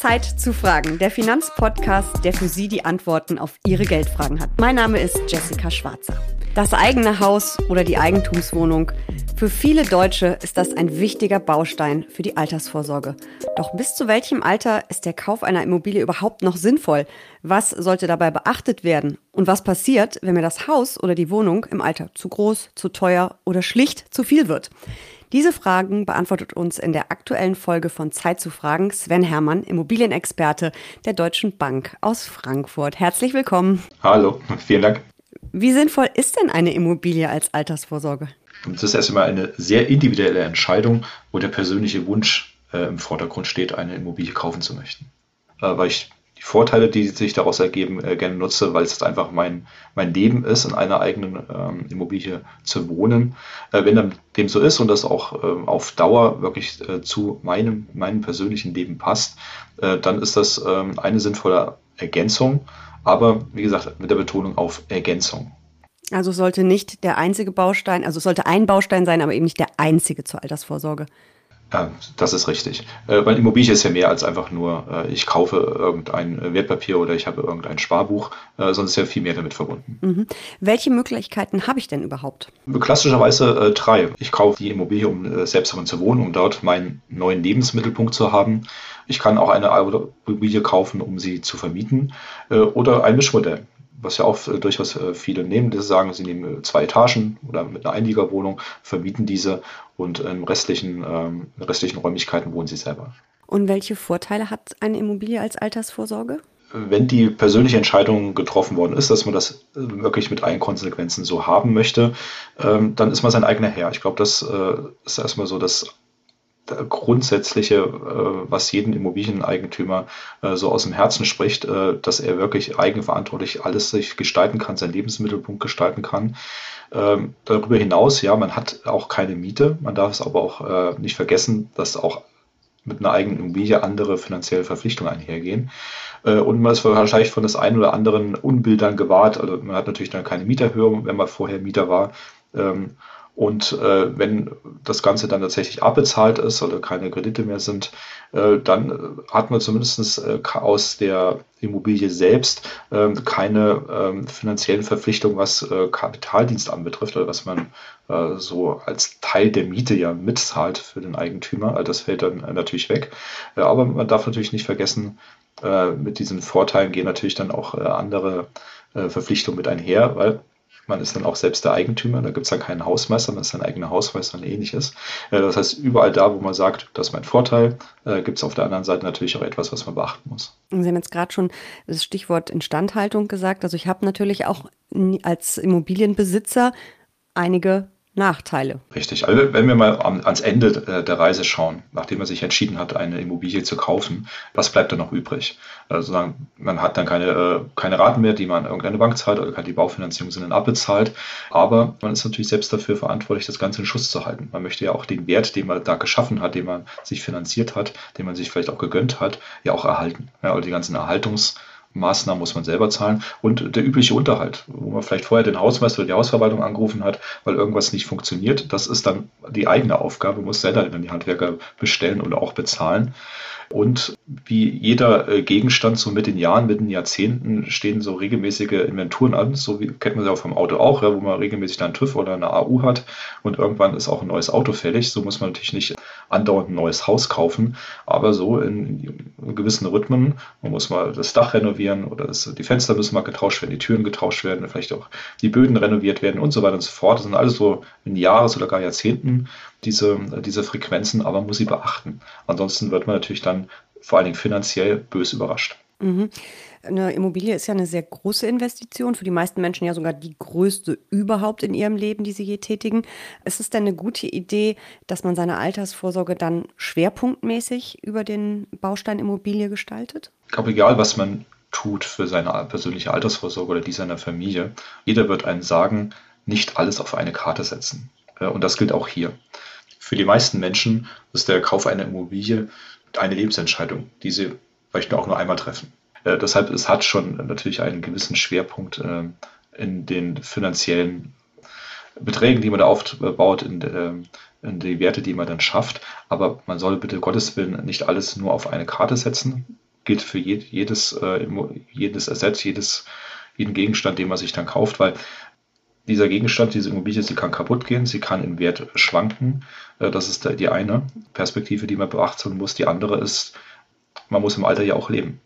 Zeit zu fragen, der Finanzpodcast, der für Sie die Antworten auf Ihre Geldfragen hat. Mein Name ist Jessica Schwarzer. Das eigene Haus oder die Eigentumswohnung. Für viele Deutsche ist das ein wichtiger Baustein für die Altersvorsorge. Doch bis zu welchem Alter ist der Kauf einer Immobilie überhaupt noch sinnvoll? Was sollte dabei beachtet werden? Und was passiert, wenn mir das Haus oder die Wohnung im Alter zu groß, zu teuer oder schlicht zu viel wird? Diese Fragen beantwortet uns in der aktuellen Folge von Zeit zu fragen Sven Hermann, Immobilienexperte der Deutschen Bank aus Frankfurt. Herzlich willkommen. Hallo, vielen Dank. Wie sinnvoll ist denn eine Immobilie als Altersvorsorge? Das ist erstmal eine sehr individuelle Entscheidung, wo der persönliche Wunsch äh, im Vordergrund steht, eine Immobilie kaufen zu möchten. Äh, weil ich die Vorteile, die sich daraus ergeben, äh, gerne nutze, weil es einfach mein, mein Leben ist, in einer eigenen ähm, Immobilie zu wohnen. Äh, wenn dem so ist und das auch ähm, auf Dauer wirklich äh, zu meinem, meinem persönlichen Leben passt, äh, dann ist das ähm, eine sinnvolle Ergänzung. Aber wie gesagt, mit der Betonung auf Ergänzung. Also sollte nicht der einzige Baustein, also sollte ein Baustein sein, aber eben nicht der einzige zur Altersvorsorge. Ja, das ist richtig. Äh, weil Immobilie ist ja mehr als einfach nur, äh, ich kaufe irgendein Wertpapier oder ich habe irgendein Sparbuch, äh, sondern ist ja viel mehr damit verbunden. Mhm. Welche Möglichkeiten habe ich denn überhaupt? Klassischerweise äh, drei. Ich kaufe die Immobilie, um äh, selbst darin zu wohnen, um dort meinen neuen Lebensmittelpunkt zu haben. Ich kann auch eine Immobilie kaufen, um sie zu vermieten äh, oder ein Mischmodell was ja auch äh, durchaus äh, viele nehmen, die sagen, sie nehmen äh, zwei Etagen oder mit einer Einliegerwohnung, vermieten diese und in restlichen, ähm, restlichen Räumlichkeiten wohnen sie selber. Und welche Vorteile hat eine Immobilie als Altersvorsorge? Wenn die persönliche Entscheidung getroffen worden ist, dass man das wirklich mit allen Konsequenzen so haben möchte, ähm, dann ist man sein eigener Herr. Ich glaube, das ist erstmal so das Grundsätzliche, äh, was jeden Immobilieneigentümer äh, so aus dem Herzen spricht, äh, dass er wirklich eigenverantwortlich alles sich gestalten kann, seinen Lebensmittelpunkt gestalten kann. Ähm, darüber hinaus, ja, man hat auch keine Miete. Man darf es aber auch nicht vergessen, dass auch mit einer eigenen Immobilie andere finanzielle Verpflichtungen einhergehen. Und man ist wahrscheinlich von das einen oder anderen Unbildern gewahrt. Also man hat natürlich dann keine Mieterhöhung, wenn man vorher Mieter war. Und äh, wenn das Ganze dann tatsächlich abbezahlt ist oder keine Kredite mehr sind, äh, dann hat man zumindest äh, aus der Immobilie selbst ähm, keine ähm, finanziellen Verpflichtungen, was äh, Kapitaldienst anbetrifft oder was man äh, so als Teil der Miete ja mitzahlt für den Eigentümer. Also das fällt dann natürlich weg. Äh, aber man darf natürlich nicht vergessen, mit diesen Vorteilen gehen natürlich dann auch andere Verpflichtungen mit einher, weil man ist dann auch selbst der Eigentümer, da gibt es dann keinen Hausmeister, man ist sein eigener Hausmeister und ähnliches. Äh, das heißt, überall da, wo man sagt, das ist mein Vorteil, äh, gibt es auf der anderen Seite natürlich auch etwas, was man beachten muss. Sie haben jetzt gerade schon das Stichwort Instandhaltung gesagt. Also ich habe natürlich auch als Immobilienbesitzer einige Nachteile. Richtig. Also wenn wir mal ans Ende der Reise schauen, nachdem man sich entschieden hat, eine Immobilie zu kaufen, was bleibt da noch übrig? Also man hat dann keine, äh, keine Raten mehr, die man irgendeine Bank zahlt oder die Baufinanzierung sind dann abbezahlt. Aber man ist natürlich selbst dafür verantwortlich, das Ganze in Schuss zu halten. Man möchte ja auch den Wert, den man da geschaffen hat, den man sich finanziert hat, den man sich vielleicht auch gegönnt hat, ja auch erhalten. Ja, also die ganzen Erhaltungs- Maßnahmen muss man selber zahlen und der übliche Unterhalt, wo man vielleicht vorher den Hausmeister oder die Hausverwaltung angerufen hat, weil irgendwas nicht funktioniert. Das ist dann die eigene Aufgabe, muss selber dann die Handwerker bestellen oder auch bezahlen. Und wie jeder äh, Gegenstand, so mit den Jahren, mit den Jahrzehnten stehen so regelmäßige Inventuren an, so wie kennt man sie auch vom Auto auch, ja, wo man regelmäßig dann TÜV oder eine AU hat und irgendwann ist auch ein neues Auto fällig. So muss man natürlich nicht andauernd ein neues Haus kaufen, aber so in, in gewissen Rhythmen. Man muss mal das Dach renovieren oder das, die Fenster müssen mal getauscht werden, die Türen getauscht werden, vielleicht auch die Böden renoviert werden und so weiter und so fort. Das sind alles so in Jahres- oder gar Jahrzehnten diese, diese Frequenzen, aber man muss sie beachten. Ansonsten wird man natürlich dann vor allen Dingen finanziell bös überrascht. Mhm. Eine Immobilie ist ja eine sehr große Investition, für die meisten Menschen ja sogar die größte überhaupt in ihrem Leben, die sie je tätigen. Ist es denn eine gute Idee, dass man seine Altersvorsorge dann schwerpunktmäßig über den Baustein Immobilie gestaltet? Ich glaube, egal was man tut für seine persönliche Altersvorsorge oder die seiner Familie, jeder wird einen sagen, nicht alles auf eine Karte setzen. Und das gilt auch hier. Für die meisten Menschen ist der Kauf einer Immobilie eine Lebensentscheidung, die sie vielleicht auch nur einmal treffen. Äh, deshalb, es hat schon natürlich einen gewissen Schwerpunkt äh, in den finanziellen Beträgen, die man da aufbaut, in, äh, in, die Werte, die man dann schafft. Aber man soll bitte Gottes Willen nicht alles nur auf eine Karte setzen. gilt für jedes, äh, jedes Ersatz, jedes, jeden Gegenstand, den man sich dann kauft, weil dieser Gegenstand, diese Immobilie, sie kann kaputt gehen, sie kann im Wert schwanken. Äh, das ist die eine Perspektive, die man beachten muss. Die andere ist, man muss im Alter ja auch leben.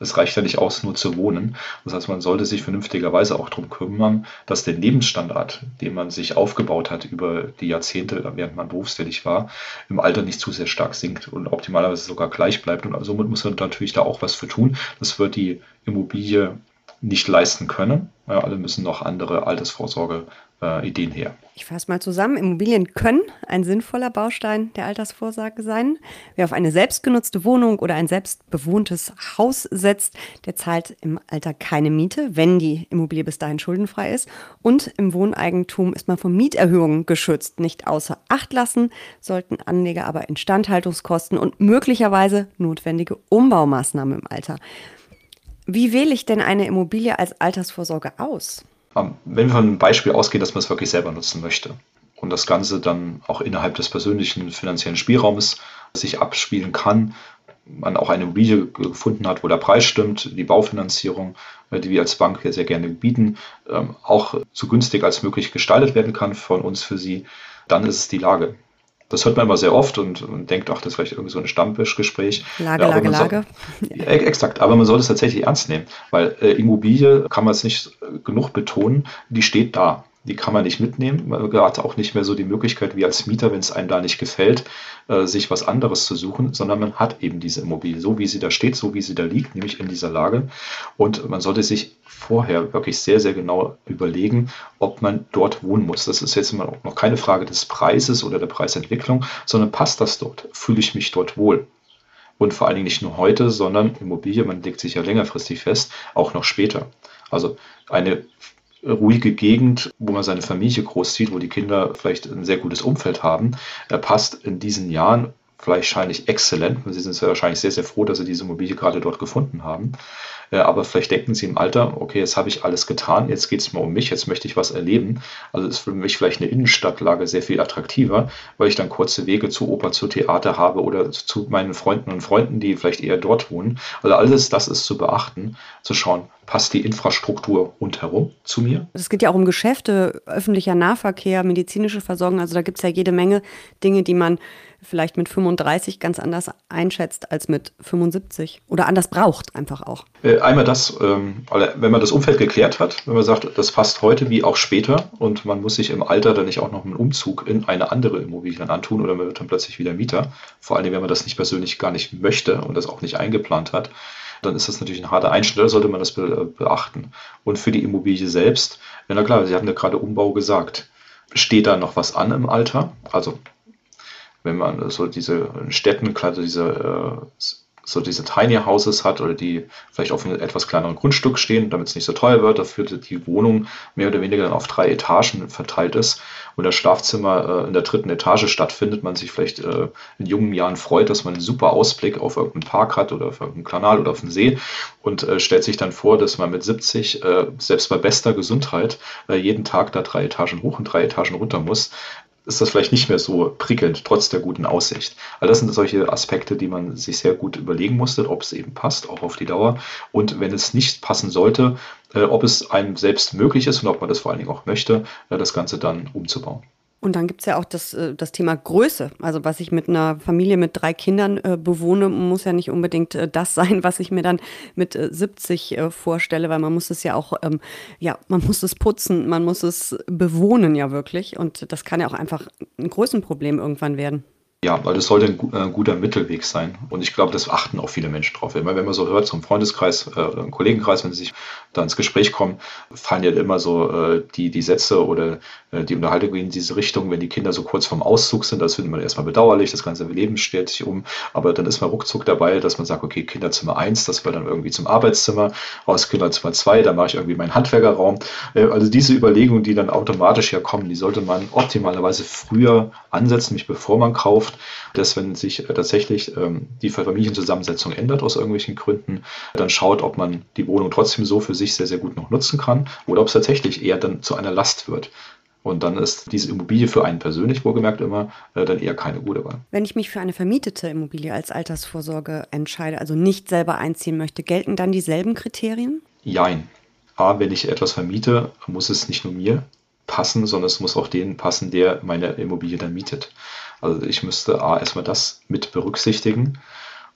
Es reicht ja nicht aus, nur zu wohnen. Das heißt, man sollte sich vernünftigerweise auch darum kümmern, dass der Lebensstandard, den man sich aufgebaut hat über die Jahrzehnte, während man berufstätig war, im Alter nicht zu sehr stark sinkt und optimalerweise sogar gleich bleibt. Und somit muss man natürlich da auch was für tun. Das wird die Immobilie nicht leisten können. Ja, alle müssen noch andere Altersvorsorge äh, Ideen her. Ich fasse mal zusammen. Immobilien können ein sinnvoller Baustein der Altersvorsorge sein. Wer auf eine selbstgenutzte Wohnung oder ein selbstbewohntes Haus setzt, der zahlt im Alter keine Miete, wenn die Immobilie bis dahin schuldenfrei ist. Und im Wohneigentum ist man von Mieterhöhungen geschützt. Nicht außer Acht lassen sollten Anleger aber Instandhaltungskosten und möglicherweise notwendige Umbaumaßnahmen im Alter. Wie wähle ich denn eine Immobilie als Altersvorsorge aus? Ähm, wenn wir von einem Beispiel ausgehen, dass man es wirklich selber nutzen möchte und das Ganze dann auch innerhalb des persönlichen finanziellen Spielraumes sich abspielen kann, man auch eine Immobilie gefunden hat, wo der Preis stimmt, die Baufinanzierung, äh, die wir als Bank sehr gerne bieten, ähm, auch so günstig als möglich gestaltet werden kann von uns für Sie, dann ist es die Lage. Das hört man immer sehr oft und, und denkt, ach, das ist vielleicht irgendwie so ein Stammtischgespräch. Lage, ja, Lage, Lage. Soll, exakt, aber man sollte es tatsächlich ernst nehmen, weil äh, Immobilie kann man es nicht genug betonen, die steht da die kann man nicht mitnehmen. Man hat auch nicht mehr so die Möglichkeit, wie als Mieter, wenn es einem da nicht gefällt, äh, sich was anderes zu suchen, sondern man hat eben diese Immobilie, so wie sie da steht, so wie sie da liegt, nämlich in dieser Lage. Und man sollte sich vorher wirklich sehr, sehr genau überlegen, ob man dort wohnen muss. Das ist jetzt immer noch keine Frage des Preises oder der Preisentwicklung, sondern passt das dort? Fühle ich mich dort wohl? Und vor allen Dingen nicht nur heute, sondern Immobilie, man legt sich ja längerfristig fest, auch noch später. Also eine ruhige Gegend, wo man seine Familie großzieht, wo die Kinder vielleicht ein sehr gutes Umfeld haben, passt in diesen Jahren wahrscheinlich exzellent. Sie sind wahrscheinlich sehr, sehr froh, dass Sie diese Immobilie gerade dort gefunden haben. Äh, aber vielleicht denken Sie im Alter, okay, jetzt habe ich alles getan, jetzt geht es mal um mich, jetzt möchte ich was erleben. Also ist für mich vielleicht eine Innenstadtlage sehr viel attraktiver, weil ich dann kurze Wege zu Oper, zu Theater habe oder zu meinen Freunden und Freunden, die vielleicht eher dort wohnen. Also alles das ist zu beachten, zu schauen, passt die Infrastruktur rundherum zu mir? Es geht ja auch um Geschäfte, öffentlicher Nahverkehr, medizinische Versorgung. Also da gibt es ja jede Menge Dinge, die man vielleicht mit 35 ganz anders einschätzt als mit 75 oder anders braucht einfach auch. Äh, einmal das, ähm, wenn man das Umfeld geklärt hat, wenn man sagt, das passt heute wie auch später und man muss sich im Alter dann nicht auch noch einen Umzug in eine andere Immobilie dann antun oder man wird dann plötzlich wieder Mieter, vor allem wenn man das nicht persönlich gar nicht möchte und das auch nicht eingeplant hat, dann ist das natürlich ein harter Einschnitt, da sollte man das beachten. Und für die Immobilie selbst, na klar, Sie hatten ja gerade Umbau gesagt. Steht da noch was an im Alter? Also wenn man so diese Städten, gerade diese äh, so diese Tiny Houses hat oder die vielleicht auf einem etwas kleineren Grundstück stehen, damit es nicht so teuer wird, dafür die Wohnung mehr oder weniger dann auf drei Etagen verteilt ist und das Schlafzimmer äh, in der dritten Etage stattfindet, man sich vielleicht äh, in jungen Jahren freut, dass man einen super Ausblick auf irgendeinen Park hat oder auf irgendeinen Kanal oder auf den See und stellt sich dann vor, dass man mit 70, äh, selbst bei bester Gesundheit, jeden Tag da drei Etagen hoch und drei Etagen runter muss, ist das vielleicht nicht mehr so prickelnd, trotz der guten Aussicht. All das sind solche Aspekte, die man sich sehr gut überlegen musste, ob es eben passt, auch auf die Dauer. Und wenn es nicht passen sollte, äh, ob es einem selbst möglich ist und ob man das vor allen Dingen auch möchte, äh, das Ganze dann umzubauen. Und dann gibt es ja auch das, äh, das Thema Größe. Also was ich mit einer Familie mit drei Kindern äh, bewohne, muss ja nicht unbedingt äh, das sein, was ich mir dann mit äh, 70 äh, vorstelle, weil man muss es ja auch, ähm, ja, man muss es putzen, man muss es bewohnen ja wirklich. Und das kann ja auch einfach ein Größenproblem irgendwann werden. Ja, weil das sollte ein, ein, guter Mittelweg sein. Und ich glaube, das achten auch viele Menschen drauf. Immer wenn man so hört, zum Freundeskreis äh, oder im Kollegenkreis, wenn sie sich da ins Gespräch kommen, fallen ja immer so äh, die, die Sätze oder äh, die Unterhaltung in diese Richtung, wenn die Kinder so kurz vorm Auszug sind, das findet man erstmal bedauerlich, das ganze Leben stellt sich um. Aber dann ist man ruckzuck dabei, dass man sagt, okay, Kinderzimmer 1, das wird dann irgendwie zum Arbeitszimmer, aus Kinderzimmer 2, da mache ich irgendwie meinen Handwerkerraum. Äh, also diese Überlegungen, die dann automatisch ja kommen, die sollte man optimalerweise früher ansetzen, nämlich bevor man kauft dass wenn sich tatsächlich ähm, die Familienzusammensetzung ändert aus irgendwelchen Gründen, dann schaut, ob man die Wohnung trotzdem so für sich sehr, sehr gut noch nutzen kann oder ob es tatsächlich eher dann zu einer Last wird. Und dann ist diese Immobilie für einen persönlich wohlgemerkt immer äh, dann eher keine gute Wahl. Wenn ich mich für eine vermietete Immobilie als Altersvorsorge entscheide, also nicht selber einziehen möchte, gelten dann dieselben Kriterien? Jein. A, wenn ich etwas vermiete, muss es nicht nur mir passen, sondern es muss auch denen passen, der meine Immobilie dann mietet. Also ich müsste A, erstmal das mit berücksichtigen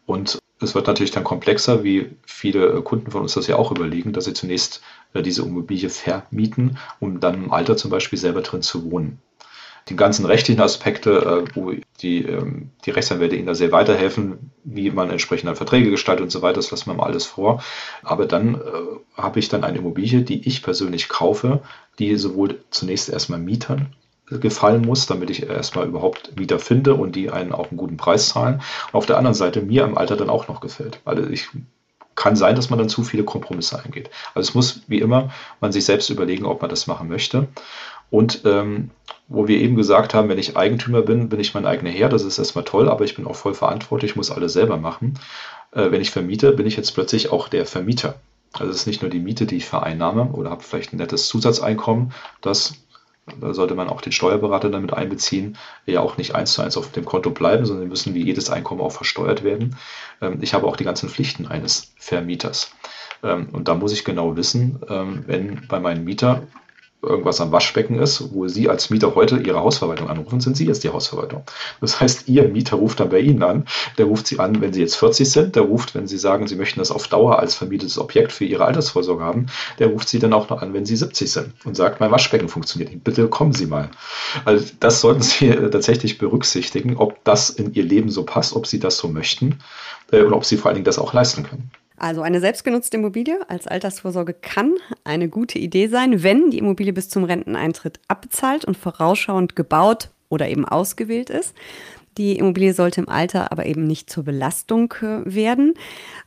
und es wird natürlich dann komplexer, wie viele Kunden von uns das ja auch überlegen, dass sie zunächst äh, diese Immobilie vermieten, um dann im Alter zum Beispiel selber drin zu wohnen. Die ganzen rechtlichen Aspekte, äh, wo die, ähm, die Rechtsanwälte Ihnen da sehr weiterhelfen, wie man entsprechende Verträge gestaltet und so weiter, das lassen wir mal alles vor. Aber dann äh, habe ich dann eine Immobilie, die ich persönlich kaufe, die sowohl zunächst erstmal Mietern gefallen muss, damit ich erstmal überhaupt wieder finde und die einen auch einen guten Preis zahlen. Auf der anderen Seite mir im Alter dann auch noch gefällt. Also ich kann sein, dass man dann zu viele Kompromisse eingeht. Also es muss wie immer man sich selbst überlegen, ob man das machen möchte. Und ähm, wo wir eben gesagt haben, wenn ich Eigentümer bin, bin ich mein eigener Herr. Das ist erstmal toll, aber ich bin auch voll verantwortlich, muss alles selber machen. Äh, wenn ich vermiete, bin ich jetzt plötzlich auch der Vermieter. Also es ist nicht nur die Miete, die ich vereinnahme oder habe vielleicht ein nettes Zusatzeinkommen, das da sollte man auch den Steuerberater damit einbeziehen, ja auch nicht eins zu eins auf dem Konto bleiben, sondern müssen wie jedes Einkommen auch versteuert werden. Ähm, ich habe auch die ganzen Pflichten eines Vermieters. Ähm, und da muss ich genau wissen, ähm, wenn bei meinem Mieter irgendwas am Waschbecken ist, wo Sie als Mieter heute Ihre Hausverwaltung anrufen, sind Sie jetzt die Hausverwaltung. Das heißt, Ihr Mieter ruft dann bei Ihnen an. Der ruft Sie an, wenn Sie jetzt 40 sind. Der ruft, wenn Sie sagen, Sie möchten das auf Dauer als vermietetes Objekt für Ihre Altersvorsorge haben. Der ruft Sie dann auch noch an, wenn Sie 70 sind und sagt, mein Waschbecken funktioniert nicht. Bitte kommen Sie mal. Also das sollten Sie tatsächlich berücksichtigen, ob das in Ihr Leben so passt, ob Sie das so möchten äh, und ob Sie vor allen Dingen das auch leisten können. Also eine selbstgenutzte Immobilie als Altersvorsorge kann eine gute Idee sein, wenn die Immobilie bis zum Renteneintritt abbezahlt und vorausschauend gebaut oder eben ausgewählt ist. Die Immobilie sollte im Alter aber eben nicht zur Belastung äh, werden.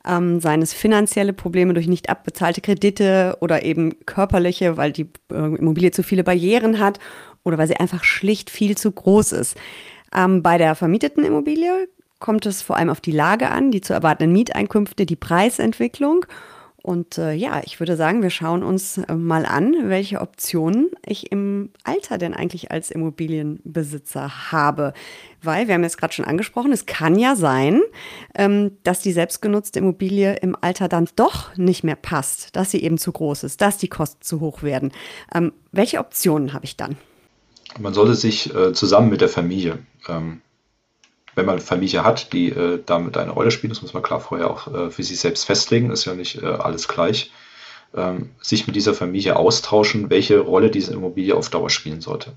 Ähm, seien es finanzielle Probleme durch nicht abbezahlte Kredite oder eben körperliche, weil die äh, Immobilie zu viele Barrieren hat oder weil sie einfach schlicht viel zu groß ist. Ähm, bei der vermieteten Immobilie kommt es vor allem auf die Lage an, die zu erwartenden Mieteinkünfte, die Preisentwicklung. Und äh, ja, ich würde sagen, wir schauen uns äh, mal an, welche Optionen ich im Alter denn eigentlich als Immobilienbesitzer habe. Weil, wir haben jetzt gerade schon angesprochen, es kann ja sein, ähm, dass die selbstgenutzte Immobilie im Alter dann doch nicht mehr passt, dass sie eben zu groß ist, dass die Kosten zu hoch werden. Ähm, welche Optionen habe ich dann? Man sollte sich äh, zusammen mit der Familie ähm, wenn man Familie hat, die äh, damit eine Rolle spielt, das muss man klar vorher auch äh, für sich selbst festlegen, ist ja nicht äh, alles gleich, ähm, sich mit dieser Familie austauschen, welche Rolle diese Immobilie auf Dauer spielen sollte.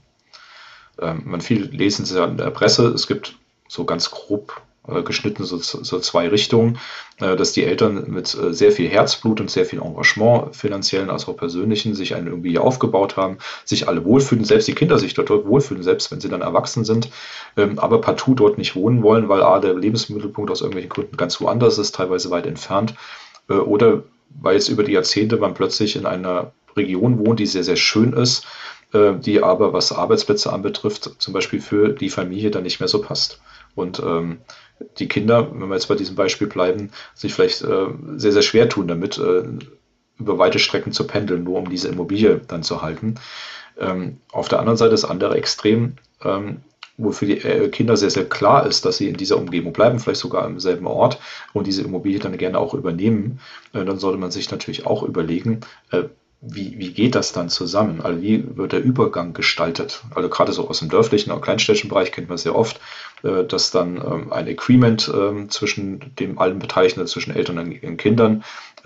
Ähm, man viel lesen Sie ja in der Presse, es gibt so ganz grob äh, geschnitten, so, so zwei Richtungen, äh, dass die Eltern mit äh, sehr viel Herzblut und sehr viel Engagement, finanziellen als auch persönlichen, sich einen irgendwie aufgebaut haben, sich alle wohlfühlen, selbst die Kinder sich dort wohlfühlen, selbst wenn sie dann erwachsen sind, ähm, aber partout dort nicht wohnen wollen, weil A, der Lebensmittelpunkt aus irgendwelchen Gründen ganz woanders ist, teilweise weit entfernt, oder weil jetzt über die Jahrzehnte man plötzlich in einer Region wohnt, die sehr, sehr schön ist, die aber, was Arbeitsplätze anbetrifft, zum Beispiel für die Familie dann nicht mehr so passt. Und ähm, die Kinder, wenn wir jetzt bei diesem Beispiel bleiben, sich vielleicht äh, sehr, sehr schwer tun damit, äh, über weite Strecken zu pendeln, nur um diese Immobilie dann zu halten. Ähm, auf der anderen Seite das andere Extrem, ähm, wo für die äh, Kinder sehr, sehr klar ist, dass sie in dieser Umgebung bleiben, vielleicht sogar im selben Ort und diese Immobilie dann gerne auch übernehmen, äh, dann sollte man sich natürlich auch überlegen, äh, wie, wie geht das dann zusammen? Also wie wird der Übergang gestaltet? Also gerade so aus dem dörflichen und kleinstädtischen Bereich kennt man sehr oft, äh, dass dann ähm, ein Agreement ähm, zwischen dem allen Beteiligten, zwischen Eltern und Kindern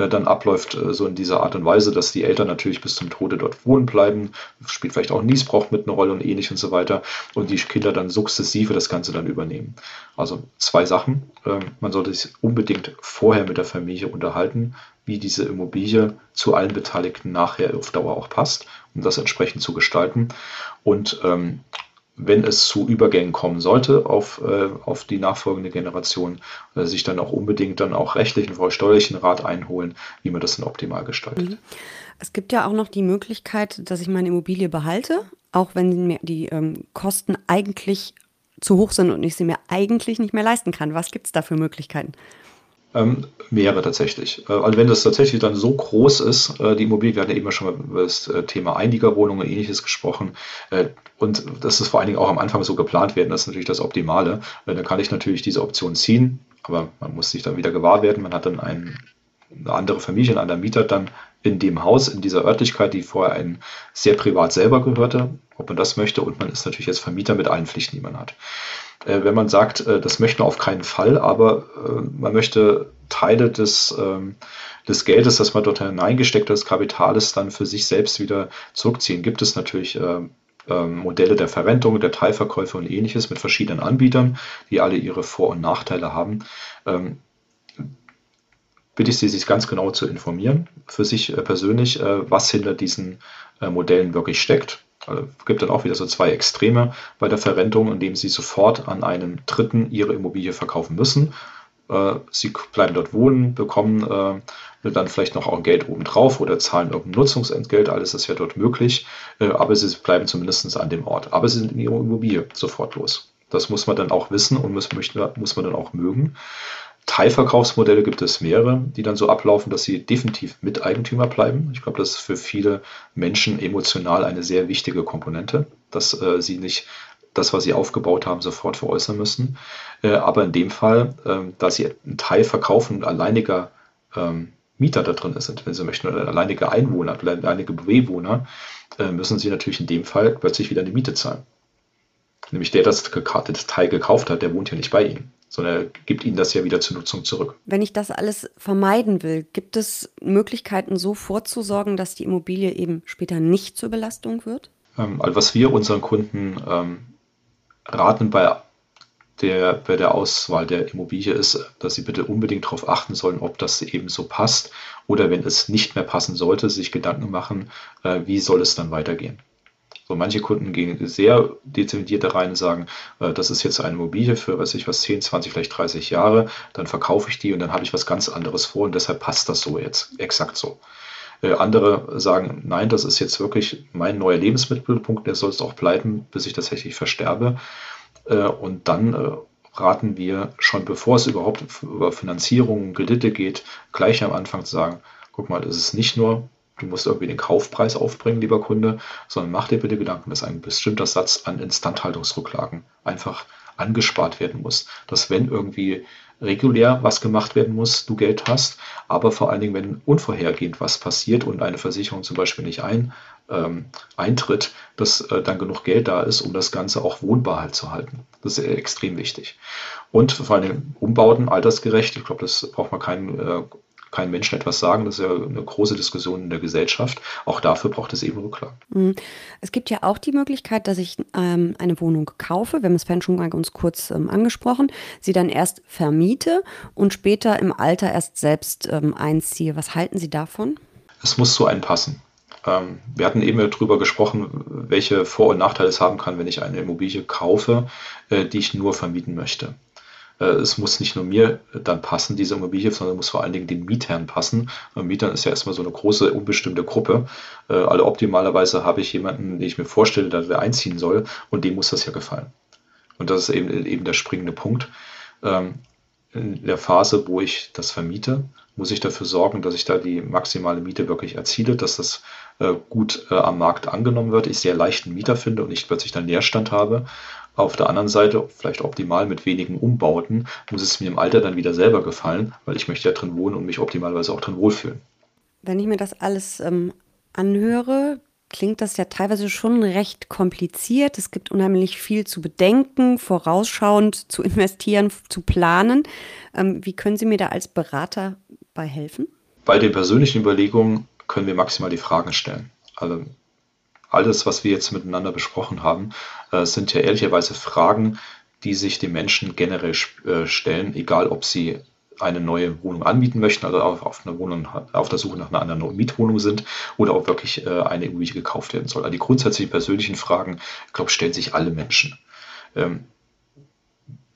dann abläuft, äh, so in dieser Art und Weise, dass die Eltern natürlich bis zum Tode dort wohnen bleiben, spielt vielleicht auch Niesbrauch mit einer Rolle und ähnlich und so weiter und die Kinder dann sukzessive das Ganze dann übernehmen. Also zwei Sachen. Ähm, man sollte sich unbedingt vorher mit der Familie unterhalten, wie diese Immobilie zu allen Beteiligten nachher auf Dauer auch passt, um das entsprechend zu gestalten. Und ähm, wenn es zu Übergängen kommen sollte auf, äh, auf die nachfolgende Generation, äh, sich dann auch unbedingt dann auch rechtlichen, vor steuerlichen Rat einholen, wie man das dann optimal gestaltet. Mhm. Es gibt ja auch noch die Möglichkeit, dass ich meine Immobilie behalte, auch wenn mir die ähm, Kosten eigentlich zu hoch sind und ich sie mir eigentlich nicht mehr leisten kann. Was gibt es da für Möglichkeiten? Ähm, mehrere tatsächlich. Äh, also wenn das tatsächlich dann so groß ist, äh, die Immobilie, wir hatten ja eben schon mal über das äh, Thema Einliegerwohnungen und ähnliches gesprochen, äh, und das ist vor allen Dingen auch am Anfang so geplant werden, das ist natürlich das Optimale. Äh, dann kann ich natürlich diese Option ziehen, aber man muss sich dann wieder gewahr werden, man hat dann ein, eine andere Familie, ein anderer Mieter dann in dem Haus, in dieser Örtlichkeit, die vorher ein sehr privat selber gehörte, ob man das möchte, und man ist natürlich jetzt Vermieter mit allen Pflichten, die man hat. Äh, wenn man sagt, äh, das möchte man auf keinen Fall, aber äh, man möchte Teile des, ähm, des Geldes, das man dort hineingesteckt hat, des Kapitales dann für sich selbst wieder zurückziehen, gibt es natürlich ähm, Modelle der Verrentung, der Teilverkäufe und ähnliches mit verschiedenen Anbietern, die alle ihre Vor- und Nachteile haben. Ähm, bitte ich Sie, sich ganz genau zu informieren, für sich persönlich, was hinter diesen Modellen wirklich steckt also gibt dann auch wieder so zwei Extreme bei der Verrentung, indem sie sofort an einen Dritten ihre Immobilie verkaufen müssen. Äh, sie bleiben dort wohnen, bekommen äh, dann vielleicht noch auch Geld obendrauf oder zahlen irgendein Nutzungsentgelt, alles ist ja dort möglich, aber sie bleiben zumindest an dem Ort. Aber sie sind in ihrer Immobilie sofort los. Das muss man dann auch wissen und muss, muss man dann auch mögen. Teilverkaufsmodelle gibt es mehrere, die dann so ablaufen, dass sie definitiv Miteigentümer bleiben. Ich glaube, das ist für viele Menschen emotional eine sehr wichtige Komponente, dass äh, sie nicht das, was sie aufgebaut haben, sofort veräußern müssen. Äh, aber in dem Fall, äh, da sie einen Teil verkaufen und alleiniger ähm, Mieter da drin sind, wenn sie möchten, oder alleiniger Einwohner, alleinige Bewohner, äh, müssen sie natürlich in dem Fall plötzlich wieder eine Miete zahlen. Nämlich der, das, das Teil gekauft hat, der wohnt ja nicht bei ihnen sondern er gibt ihnen das ja wieder zur Nutzung zurück. Wenn ich das alles vermeiden will, gibt es Möglichkeiten, so vorzusorgen, dass die Immobilie eben später nicht zur Belastung wird? Ähm, also was wir unseren Kunden ähm, raten bei der, bei der Auswahl der Immobilie ist, dass sie bitte unbedingt darauf achten sollen, ob das eben so passt oder wenn es nicht mehr passen sollte, sich Gedanken machen, äh, wie soll es dann weitergehen. So, manche Kunden gehen sehr dezidiert da rein und sagen, äh, das ist jetzt eine Immobilie für, weiß ich was, 10, 20, vielleicht 30 Jahre, dann verkaufe ich die und dann habe ich was ganz anderes vor und deshalb passt das so jetzt, exakt so. Äh, andere sagen, nein, das ist jetzt wirklich mein neuer Lebensmittelpunkt, der soll es auch bleiben, bis ich tatsächlich versterbe. Äh, und dann äh, raten wir schon, bevor es überhaupt über Finanzierung, Kredite geht, gleich am Anfang zu sagen, guck mal, das ist nicht nur du musst irgendwie den Kaufpreis aufbringen, lieber Kunde, sondern mach dir bitte Gedanken, dass ein bestimmter Satz an Instandhaltungsrücklagen einfach angespart werden muss. Dass wenn irgendwie regulär was gemacht werden muss, du Geld hast, aber vor allen Dingen, wenn unvorhergehend was passiert und eine Versicherung zum Beispiel nicht ein, ähm, eintritt, dass äh, dann genug Geld da ist, um das Ganze auch wohnbar halt zu halten. Das ist extrem wichtig. Und vor allem Umbauten altersgerecht, ich glaube, das braucht man keinen äh, kein Menschen etwas sagen. Das ist ja eine große Diskussion in der Gesellschaft. Auch dafür braucht es eben Rücklagen. Mhm. Es gibt ja auch die Möglichkeit, dass ich ähm, eine Wohnung kaufe. Wir haben es vorhin schon mal ganz kurz ähm, angesprochen. Sie dann erst vermiete und später im Alter erst selbst ähm, einziehe. Was halten Sie davon? Es muss zu einem passen. Ähm, wir hatten eben darüber gesprochen, welche Vor- und Nachteile es haben kann, wenn ich eine Immobilie kaufe, äh, die ich nur vermieten möchte. Äh, es muss nicht nur mir dann passen, diese Immobilie, sondern muss vor allen Dingen den Mietern passen. Und Mietern ist ja erstmal so eine große, unbestimmte Gruppe. Äh, also optimalerweise habe ich jemanden, den ich mir vorstelle, dass der einziehen soll und dem muss das ja gefallen. Und das ist eben, eben der springende Punkt. Ähm, in der Phase, wo ich das vermiete, muss ich dafür sorgen, dass ich da die maximale Miete wirklich erziele, dass das äh, gut am Markt angenommen wird, ich sehr leichten Mieter finde und nicht plötzlich dann Leerstand habe. Auf der anderen Seite, vielleicht optimal mit wenigen Umbauten, muss es mir im Alter dann wieder selber gefallen, weil ich möchte ja drin wohnen und mich optimalerweise auch drin wohlfühlen. Wenn ich mir das alles ähm, anhöre, klingt das ja teilweise schon recht kompliziert. Es gibt unheimlich viel zu bedenken, vorausschauend zu investieren, zu planen. Ähm, wie können Sie mir da als Berater bei helfen? Bei den persönlichen Überlegungen können wir maximal die Fragen stellen. Also alles, was wir jetzt miteinander besprochen haben, äh, sind ja ehrlicherweise Fragen, die sich die Menschen generell äh, stellen, egal ob sie eine neue Wohnung anbieten möchten, also auf, auf, eine Wohnung, auf der Suche nach einer anderen Mietwohnung sind oder ob wirklich äh, eine Immobilie gekauft werden soll. Also die grundsätzlichen persönlichen Fragen, ich glaube, stellen sich alle Menschen. Ähm,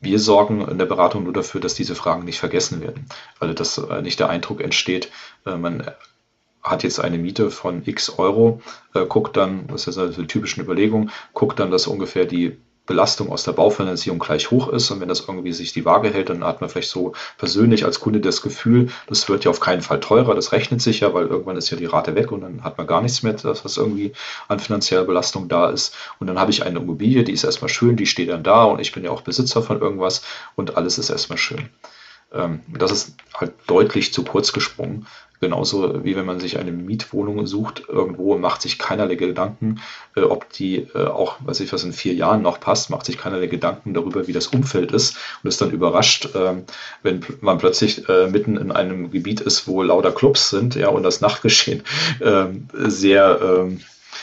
wir sorgen in der Beratung nur dafür, dass diese Fragen nicht vergessen werden. Also dass nicht der Eindruck entsteht, man hat jetzt eine Miete von x Euro, äh, guckt dann, das ist also die typischen Überlegungen, guckt dann, dass ungefähr die Belastung aus der Baufinanzierung gleich hoch ist und wenn das irgendwie sich die Waage hält, dann hat man vielleicht so persönlich als Kunde das Gefühl, das wird ja auf keinen Fall teurer, das rechnet sich ja, weil irgendwann ist ja die Rate weg und dann hat man gar nichts mehr, was irgendwie an finanzieller Belastung da ist. Und dann habe ich eine Immobilie, die ist erstmal schön, die steht dann da und ich bin ja auch Besitzer von irgendwas und alles ist erstmal schön. Ähm, das ist halt deutlich zu kurz gesprungen. Genauso wie wenn man sich eine Mietwohnung sucht irgendwo macht sich keinerlei Gedanken, äh, ob die äh, auch, weiß ich was, in vier Jahren noch passt, macht sich keinerlei Gedanken darüber, wie das Umfeld ist und ist dann überrascht, äh, wenn man plötzlich äh, mitten in einem Gebiet ist, wo lauter Clubs sind, ja, und das Nachtgeschehen ähm, sehr ähm,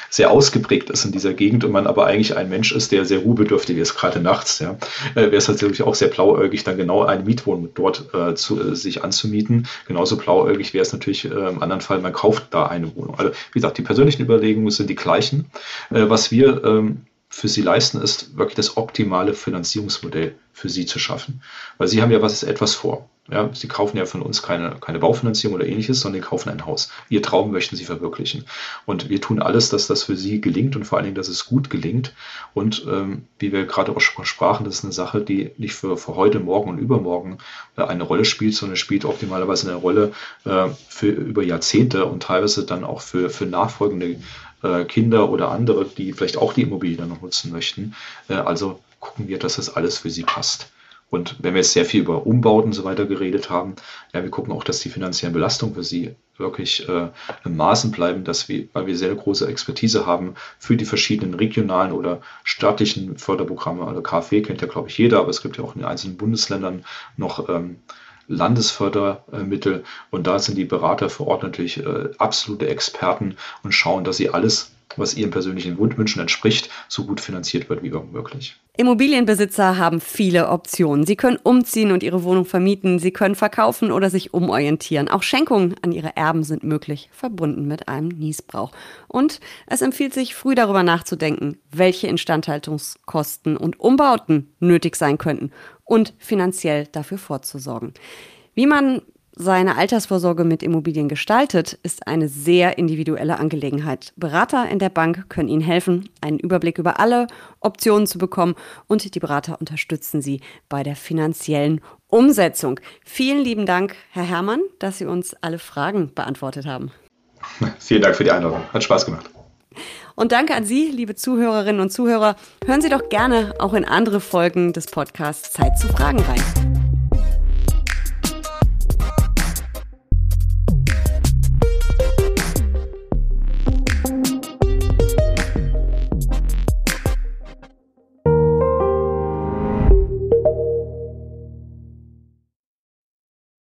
sehr ausgeprägt ist in dieser Gegend und man aber eigentlich ein Mensch ist, der sehr ruhebedürftig ist, gerade nachts, ja, äh, wäre es natürlich auch sehr blauäugig, dann genau eine Mietwohnung dort äh, zu, äh, sich anzumieten. Genauso blauäugig wäre es natürlich äh, im anderen Fall, man kauft da eine Wohnung. Also wie gesagt, die persönlichen Überlegungen sind die gleichen. Äh, was wir ähm, für sie leisten, ist wirklich das optimale Finanzierungsmodell für sie zu schaffen. Weil sie haben ja was etwas vor. Ja, sie kaufen ja von uns keine, keine Baufinanzierung oder ähnliches, sondern sie kaufen ein Haus. Ihr Traum möchten sie verwirklichen. Und wir tun alles, dass das für sie gelingt und vor allen Dingen, dass es gut gelingt. Und ähm, wie wir gerade auch schon sprachen, das ist eine Sache, die nicht für, für heute, morgen und übermorgen äh, eine Rolle spielt, sondern spielt optimalerweise eine Rolle äh, für über Jahrzehnte und teilweise dann auch für, für nachfolgende Kinder oder andere, die vielleicht auch die Immobilie dann noch nutzen möchten. Äh, also gucken wir, dass das alles für sie passt. Und wenn wir jetzt sehr viel über Umbauten und so weiter geredet haben, ja, wir gucken auch, dass die finanziellen Belastungen für sie wirklich äh, im Maßen bleiben, dass wir, weil wir sehr große Expertise haben für die verschiedenen regionalen oder staatlichen Förderprogramme. Also KfW kennt ja, glaube ich, jeder, aber es gibt ja auch in den einzelnen Bundesländern noch ähm, Landesfördermittel. Und da sind die Berater vor Ort natürlich äh, absolute Experten und schauen, dass sie alles, was ihren persönlichen Wunschwünschen entspricht, so gut finanziert wird wie möglich. Immobilienbesitzer haben viele Optionen. Sie können umziehen und ihre Wohnung vermieten, sie können verkaufen oder sich umorientieren. Auch Schenkungen an ihre Erben sind möglich, verbunden mit einem Niesbrauch. Und es empfiehlt sich, früh darüber nachzudenken, welche Instandhaltungskosten und Umbauten nötig sein könnten und finanziell dafür vorzusorgen. Wie man seine Altersvorsorge mit Immobilien gestaltet, ist eine sehr individuelle Angelegenheit. Berater in der Bank können Ihnen helfen, einen Überblick über alle Optionen zu bekommen und die Berater unterstützen Sie bei der finanziellen Umsetzung. Vielen lieben Dank, Herr Herrmann, dass Sie uns alle Fragen beantwortet haben. Vielen Dank für die Einladung. Hat Spaß gemacht. Und danke an Sie, liebe Zuhörerinnen und Zuhörer. Hören Sie doch gerne auch in andere Folgen des Podcasts Zeit zu Fragen rein.